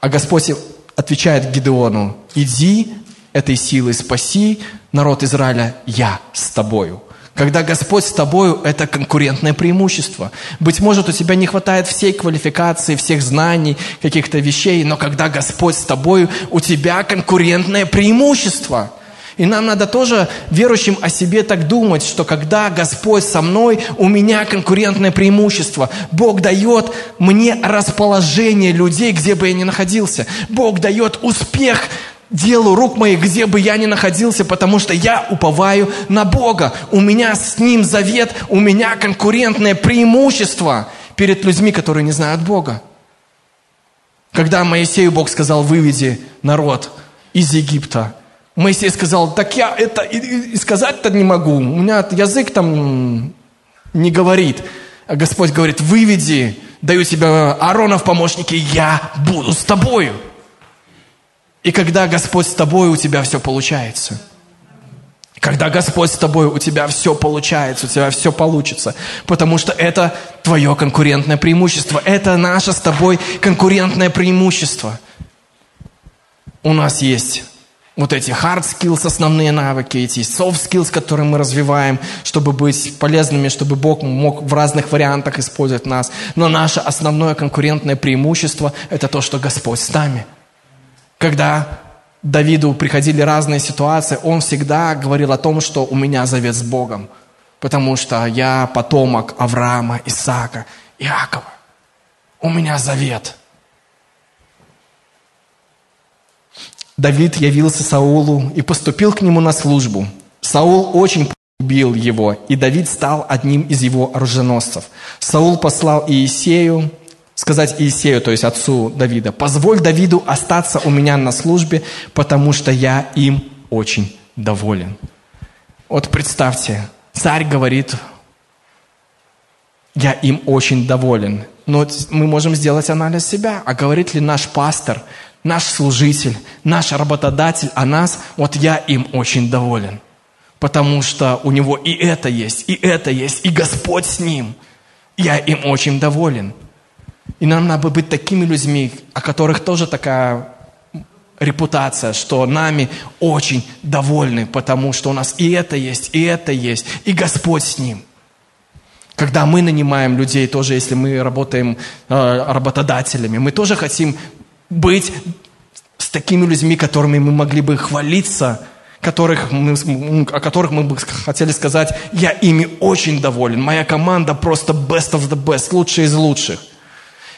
S1: А Господь отвечает Гидеону, иди этой силой спаси народ Израиля, я с тобою. Когда Господь с тобою, это конкурентное преимущество. Быть может, у тебя не хватает всей квалификации, всех знаний, каких-то вещей, но когда Господь с тобою, у тебя конкурентное преимущество – и нам надо тоже верующим о себе так думать, что когда Господь со мной, у меня конкурентное преимущество. Бог дает мне расположение людей, где бы я ни находился. Бог дает успех делу рук моих, где бы я ни находился, потому что я уповаю на Бога. У меня с Ним завет, у меня конкурентное преимущество перед людьми, которые не знают Бога. Когда Моисею Бог сказал, выведи народ из Египта, Моисей сказал, так я это и, сказать-то не могу, у меня язык там не говорит. А Господь говорит, выведи, даю тебе Аарона в помощники, я буду с тобою. И когда Господь с тобой, у тебя все получается. Когда Господь с тобой, у тебя все получается, у тебя все получится. Потому что это твое конкурентное преимущество. Это наше с тобой конкурентное преимущество. У нас есть вот эти hard skills, основные навыки, эти soft skills, которые мы развиваем, чтобы быть полезными, чтобы Бог мог в разных вариантах использовать нас. Но наше основное конкурентное преимущество – это то, что Господь с нами. Когда Давиду приходили разные ситуации, он всегда говорил о том, что у меня завет с Богом, потому что я потомок Авраама, Исаака, Иакова. У меня завет – Давид явился Саулу и поступил к нему на службу. Саул очень убил его, и Давид стал одним из его оруженосцев. Саул послал Иисею, сказать Иисею, то есть отцу Давида, «Позволь Давиду остаться у меня на службе, потому что я им очень доволен». Вот представьте, царь говорит, «Я им очень доволен». Но мы можем сделать анализ себя. А говорит ли наш пастор, наш служитель, наш работодатель о нас, вот я им очень доволен. Потому что у него и это есть, и это есть, и Господь с ним. Я им очень доволен. И нам надо быть такими людьми, о которых тоже такая репутация, что нами очень довольны, потому что у нас и это есть, и это есть, и Господь с ним. Когда мы нанимаем людей, тоже если мы работаем э, работодателями, мы тоже хотим быть с такими людьми, которыми мы могли бы хвалиться, которых мы, о которых мы бы хотели сказать, я ими очень доволен, моя команда просто best of the best, лучшие из лучших.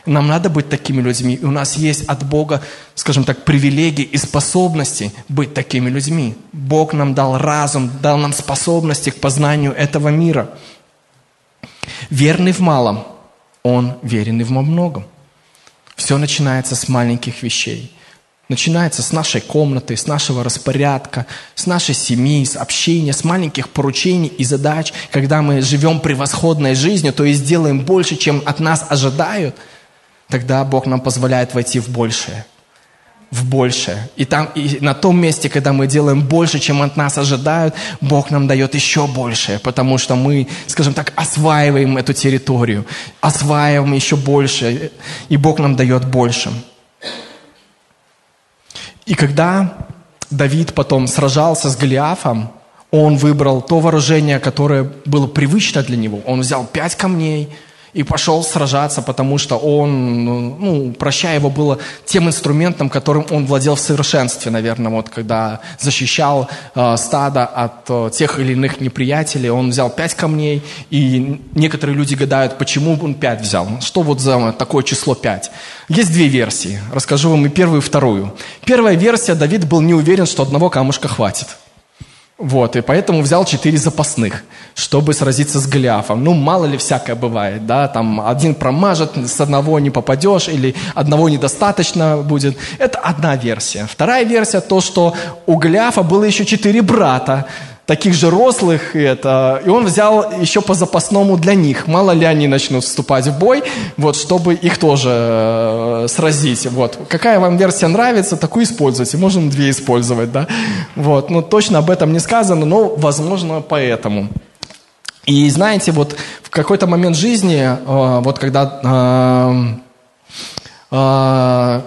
S1: Нам надо быть такими людьми. И у нас есть от Бога, скажем так, привилегии и способности быть такими людьми. Бог нам дал разум, дал нам способности к познанию этого мира. Верный в малом, он верен и в многом. Все начинается с маленьких вещей. Начинается с нашей комнаты, с нашего распорядка, с нашей семьи, с общения, с маленьких поручений и задач. Когда мы живем превосходной жизнью, то есть делаем больше, чем от нас ожидают, тогда Бог нам позволяет войти в большее. В большее. И, там, и на том месте, когда мы делаем больше, чем от нас ожидают, Бог нам дает еще большее, потому что мы, скажем так, осваиваем эту территорию, осваиваем еще больше, и Бог нам дает больше. И когда Давид потом сражался с Голиафом, он выбрал то вооружение, которое было привычно для него. Он взял пять камней – и пошел сражаться, потому что он, ну, прощая его было тем инструментом, которым он владел в совершенстве, наверное, вот когда защищал э, стадо от э, тех или иных неприятелей, он взял пять камней, и некоторые люди гадают, почему он пять взял, что вот за такое число пять. Есть две версии, расскажу вам и первую, и вторую. Первая версия, Давид был не уверен, что одного камушка хватит. Вот, и поэтому взял четыре запасных, чтобы сразиться с Голиафом. Ну, мало ли всякое бывает, да, там один промажет, с одного не попадешь, или одного недостаточно будет. Это одна версия. Вторая версия то, что у Голиафа было еще четыре брата, таких же рослых, и, это, и он взял еще по запасному для них. Мало ли они начнут вступать в бой, вот, чтобы их тоже э, сразить. Вот. Какая вам версия нравится, такую используйте. Можем две использовать, да. Вот. Ну, точно об этом не сказано, но, возможно, поэтому. И знаете, вот в какой-то момент жизни, э, вот когда э, э,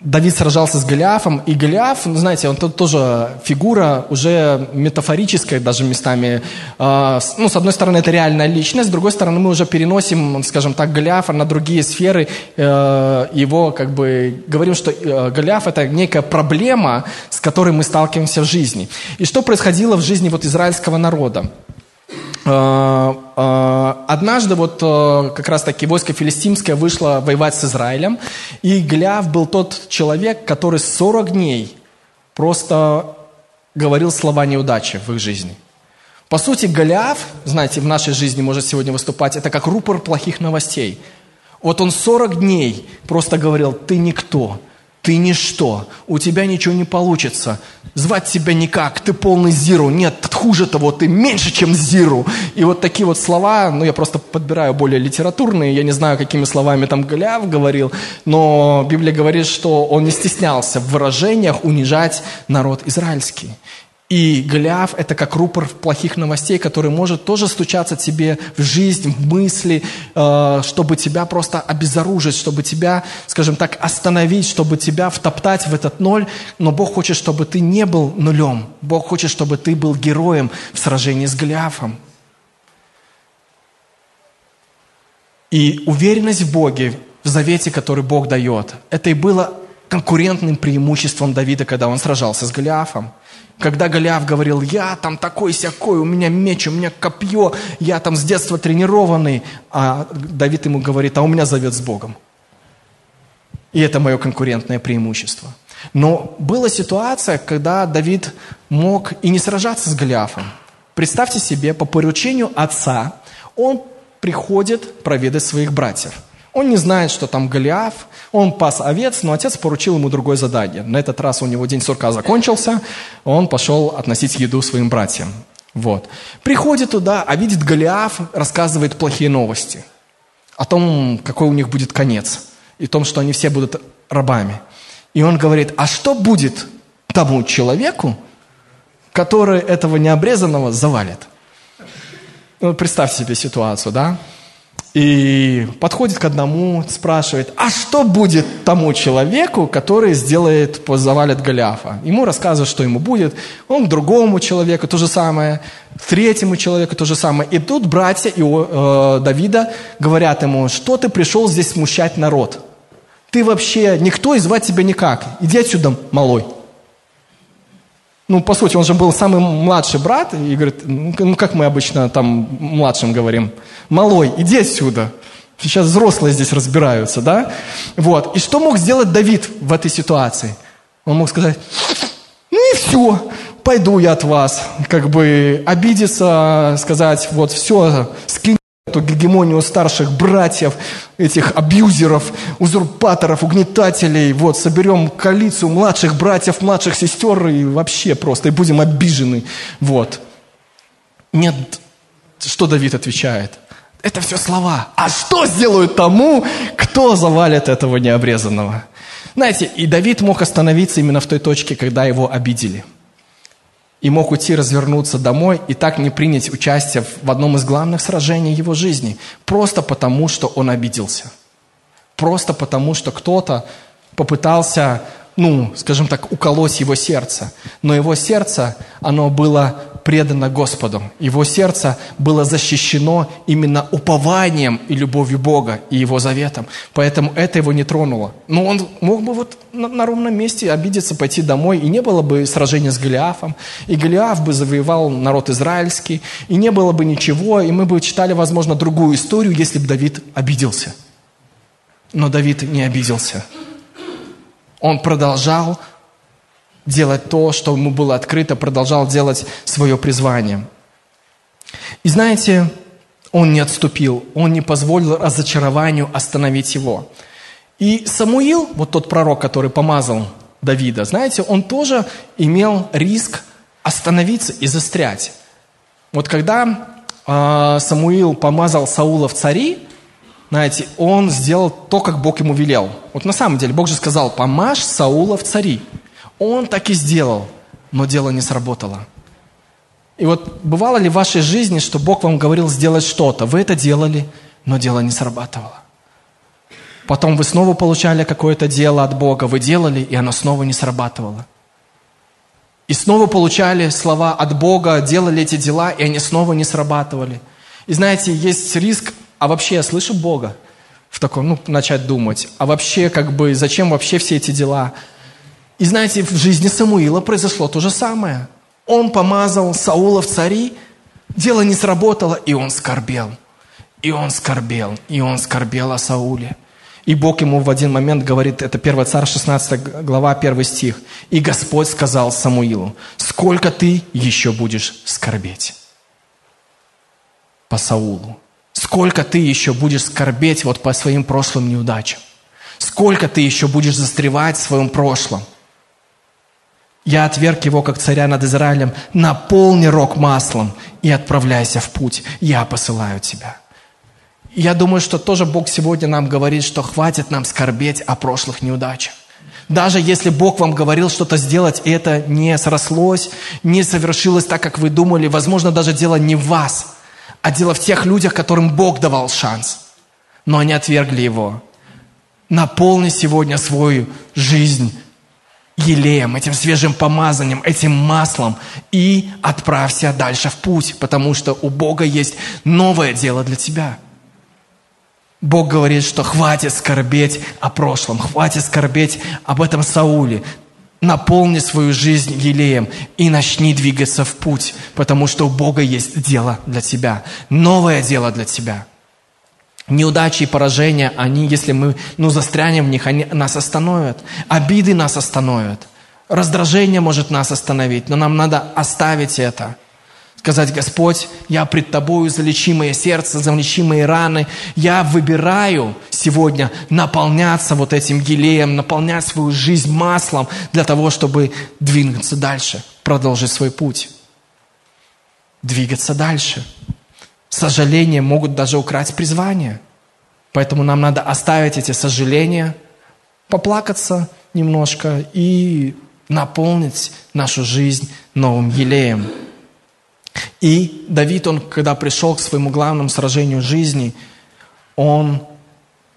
S1: Давид сражался с Голиафом, и Голиаф, ну, знаете, он тут тоже фигура уже метафорическая даже местами. Э, ну, с одной стороны, это реальная личность, с другой стороны, мы уже переносим, скажем так, Голиафа на другие сферы. Э, его, как бы, говорим, что э, Голиаф – это некая проблема, с которой мы сталкиваемся в жизни. И что происходило в жизни вот израильского народа? Э, э, однажды вот э, как раз таки войско филистимское вышло воевать с Израилем, и Гляв был тот человек, который 40 дней просто говорил слова неудачи в их жизни. По сути, Голиаф, знаете, в нашей жизни может сегодня выступать, это как рупор плохих новостей. Вот он 40 дней просто говорил, ты никто, ты ничто, у тебя ничего не получится, звать тебя никак, ты полный зиру, нет, хуже того, ты меньше, чем зиру. И вот такие вот слова, ну я просто подбираю более литературные, я не знаю, какими словами там Голиаф говорил, но Библия говорит, что он не стеснялся в выражениях унижать народ израильский. И Голиаф – это как рупор плохих новостей, который может тоже стучаться тебе в жизнь, в мысли, э, чтобы тебя просто обезоружить, чтобы тебя, скажем так, остановить, чтобы тебя втоптать в этот ноль. Но Бог хочет, чтобы ты не был нулем. Бог хочет, чтобы ты был героем в сражении с Голиафом. И уверенность в Боге, в завете, который Бог дает, это и было конкурентным преимуществом Давида, когда он сражался с Голиафом. Когда Голиаф говорил, я там такой-сякой, у меня меч, у меня копье, я там с детства тренированный, а Давид ему говорит, а у меня завет с Богом. И это мое конкурентное преимущество. Но была ситуация, когда Давид мог и не сражаться с Голиафом. Представьте себе, по поручению отца он приходит проведать своих братьев – он не знает, что там Голиаф, он пас овец, но отец поручил ему другое задание. На этот раз у него день сурка закончился, он пошел относить еду своим братьям. Вот. Приходит туда, а видит Голиаф, рассказывает плохие новости о том, какой у них будет конец, и о том, что они все будут рабами. И он говорит, а что будет тому человеку, который этого необрезанного завалит? Ну, представьте себе ситуацию, да? И подходит к одному, спрашивает, а что будет тому человеку, который сделает, завалит Голиафа? Ему рассказывают, что ему будет. Он другому человеку то же самое, третьему человеку то же самое. И тут братья Ио, э, Давида говорят ему, что ты пришел здесь смущать народ? Ты вообще никто и звать тебя никак. Иди отсюда, малой ну, по сути, он же был самый младший брат, и говорит, ну, ну, как мы обычно там младшим говорим, малой, иди отсюда. Сейчас взрослые здесь разбираются, да? Вот. И что мог сделать Давид в этой ситуации? Он мог сказать, ну и все, пойду я от вас. Как бы обидеться, сказать, вот все, скинь эту гегемонию старших братьев, этих абьюзеров, узурпаторов, угнетателей, вот, соберем коалицию младших братьев, младших сестер и вообще просто, и будем обижены, вот. Нет, что Давид отвечает? Это все слова. А что сделают тому, кто завалит этого необрезанного? Знаете, и Давид мог остановиться именно в той точке, когда его обидели. И мог уйти, развернуться домой и так не принять участие в одном из главных сражений его жизни. Просто потому, что он обиделся. Просто потому, что кто-то попытался ну, скажем так, уколоть его сердце. Но его сердце, оно было предано Господу. Его сердце было защищено именно упованием и любовью Бога и Его заветом. Поэтому это его не тронуло. Но он мог бы вот на, на ровном месте обидеться, пойти домой, и не было бы сражения с Голиафом, и Голиаф бы завоевал народ израильский, и не было бы ничего, и мы бы читали, возможно, другую историю, если бы Давид обиделся. Но Давид не обиделся. Он продолжал делать то, что ему было открыто, продолжал делать свое призвание. И знаете, он не отступил, он не позволил разочарованию остановить его. И Самуил, вот тот пророк, который помазал Давида, знаете, он тоже имел риск остановиться и застрять. Вот когда э, Самуил помазал Саула в цари, знаете, он сделал то, как Бог ему велел. Вот на самом деле, Бог же сказал, помажь Саула в цари. Он так и сделал, но дело не сработало. И вот бывало ли в вашей жизни, что Бог вам говорил сделать что-то, вы это делали, но дело не срабатывало. Потом вы снова получали какое-то дело от Бога, вы делали, и оно снова не срабатывало. И снова получали слова от Бога, делали эти дела, и они снова не срабатывали. И знаете, есть риск а вообще я слышу Бога? В таком, ну, начать думать. А вообще, как бы, зачем вообще все эти дела? И знаете, в жизни Самуила произошло то же самое. Он помазал Саула в цари, дело не сработало, и он скорбел. И он скорбел, и он скорбел о Сауле. И Бог ему в один момент говорит, это 1 царь, 16 глава, 1 стих. «И Господь сказал Самуилу, сколько ты еще будешь скорбеть по Саулу?» Сколько ты еще будешь скорбеть вот по своим прошлым неудачам? Сколько ты еще будешь застревать в своем прошлом? Я отверг его, как царя над Израилем. Наполни рог маслом и отправляйся в путь. Я посылаю тебя. Я думаю, что тоже Бог сегодня нам говорит, что хватит нам скорбеть о прошлых неудачах. Даже если Бог вам говорил что-то сделать, и это не срослось, не совершилось так, как вы думали, возможно, даже дело не в вас – а дело в тех людях, которым Бог давал шанс, но они отвергли его. Наполни сегодня свою жизнь елеем, этим свежим помазанием, этим маслом и отправься дальше в путь, потому что у Бога есть новое дело для тебя. Бог говорит, что хватит скорбеть о прошлом, хватит скорбеть об этом Сауле наполни свою жизнь елеем и начни двигаться в путь, потому что у Бога есть дело для тебя, новое дело для тебя. Неудачи и поражения, они, если мы ну, застрянем в них, они нас остановят. Обиды нас остановят. Раздражение может нас остановить, но нам надо оставить это – Сказать, Господь, я пред Тобою залечи мое сердце, залечи мои раны. Я выбираю сегодня наполняться вот этим гелеем, наполнять свою жизнь маслом для того, чтобы двигаться дальше, продолжить свой путь. Двигаться дальше. Сожаления могут даже украсть призвание. Поэтому нам надо оставить эти сожаления, поплакаться немножко и наполнить нашу жизнь новым елеем. И Давид, он, когда пришел к своему главному сражению жизни, он,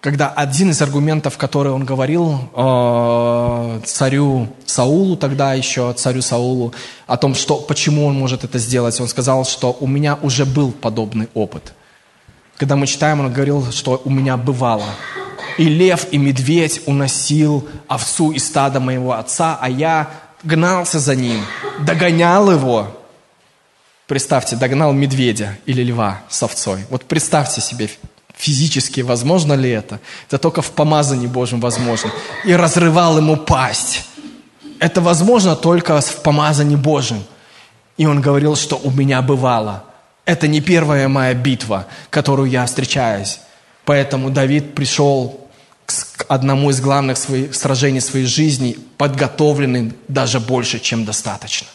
S1: когда один из аргументов, который он говорил э, царю Саулу, тогда еще царю Саулу, о том, что, почему он может это сделать, он сказал, что у меня уже был подобный опыт. Когда мы читаем, он говорил, что у меня бывало. И лев, и медведь уносил овцу из стада моего отца, а я гнался за ним, догонял его, Представьте, догнал медведя или льва с овцой. Вот представьте себе физически, возможно ли это? Это только в помазании Божьем возможно. И разрывал ему пасть. Это возможно только в помазании Божьем. И он говорил, что у меня бывало. Это не первая моя битва, которую я встречаюсь. Поэтому Давид пришел к одному из главных своих сражений своей жизни, подготовленным даже больше, чем достаточно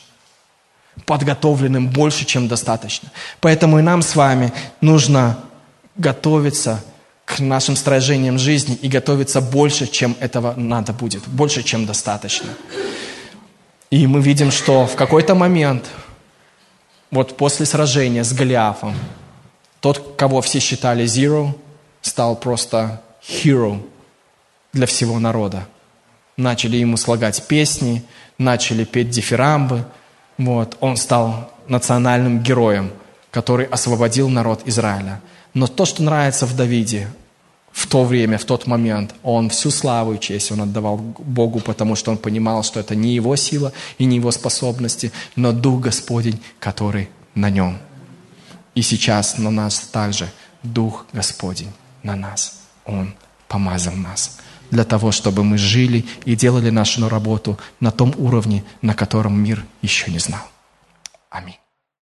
S1: подготовленным больше, чем достаточно. Поэтому и нам с вами нужно готовиться к нашим сражениям жизни и готовиться больше, чем этого надо будет, больше, чем достаточно. И мы видим, что в какой-то момент, вот после сражения с Голиафом, тот, кого все считали zero, стал просто hero для всего народа. Начали ему слагать песни, начали петь дифирамбы. Вот. Он стал национальным героем, который освободил народ Израиля. Но то, что нравится в Давиде, в то время, в тот момент, он всю славу и честь он отдавал Богу, потому что он понимал, что это не его сила и не его способности, но Дух Господень, который на нем. И сейчас на нас также Дух Господень на нас. Он помазал нас для того, чтобы мы жили и делали нашу работу на том уровне, на котором мир еще не знал. Аминь.